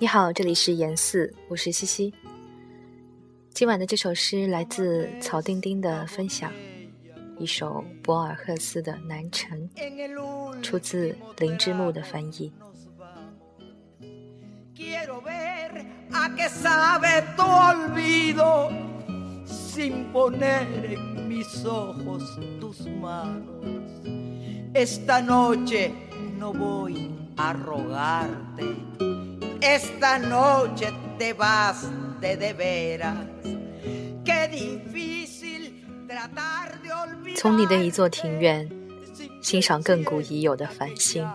你好，这里是言四，我是西西。今晚的这首诗来自曹丁丁的分享，一首博尔赫斯的《南城》，出自林之木的翻译。Esta noche te vas de de veras. Qué difícil tratar de olvidar 从你的一座庭院欣赏亘古已有的繁星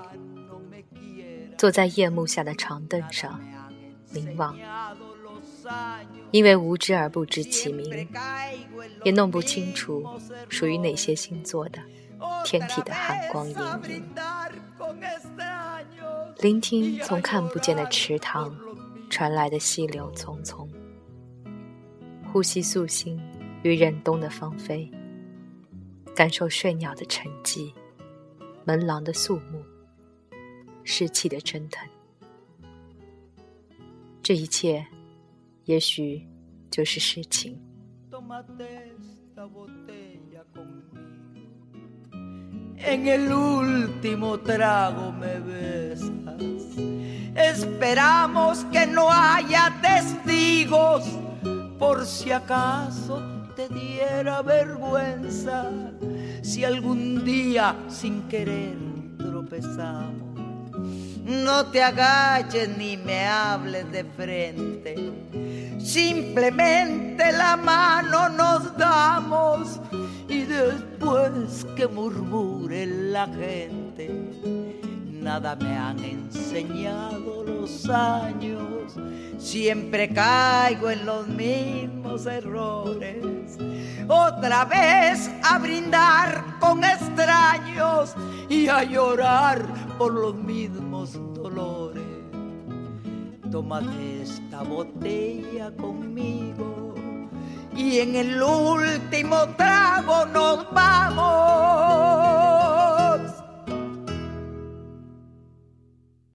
坐在夜幕下的长凳上凝望因为无知而不知其名也弄不清楚属于哪些星座的天体的寒光隐隐聆听从看不见的池塘传来的溪流匆匆，呼吸素心与忍冬的芳菲，感受睡鸟的沉寂，门廊的肃穆，湿气的蒸腾。这一切，也许就是诗情。Esperamos que no haya testigos por si acaso te diera vergüenza si algún día sin querer tropezamos. No te agaches ni me hables de frente. Simplemente la mano nos damos y después que murmure la gente, nada me han enseñado años, siempre caigo en los mismos errores, otra vez a brindar con extraños y a llorar por los mismos dolores. Tómate esta botella conmigo y en el último trago nos vamos.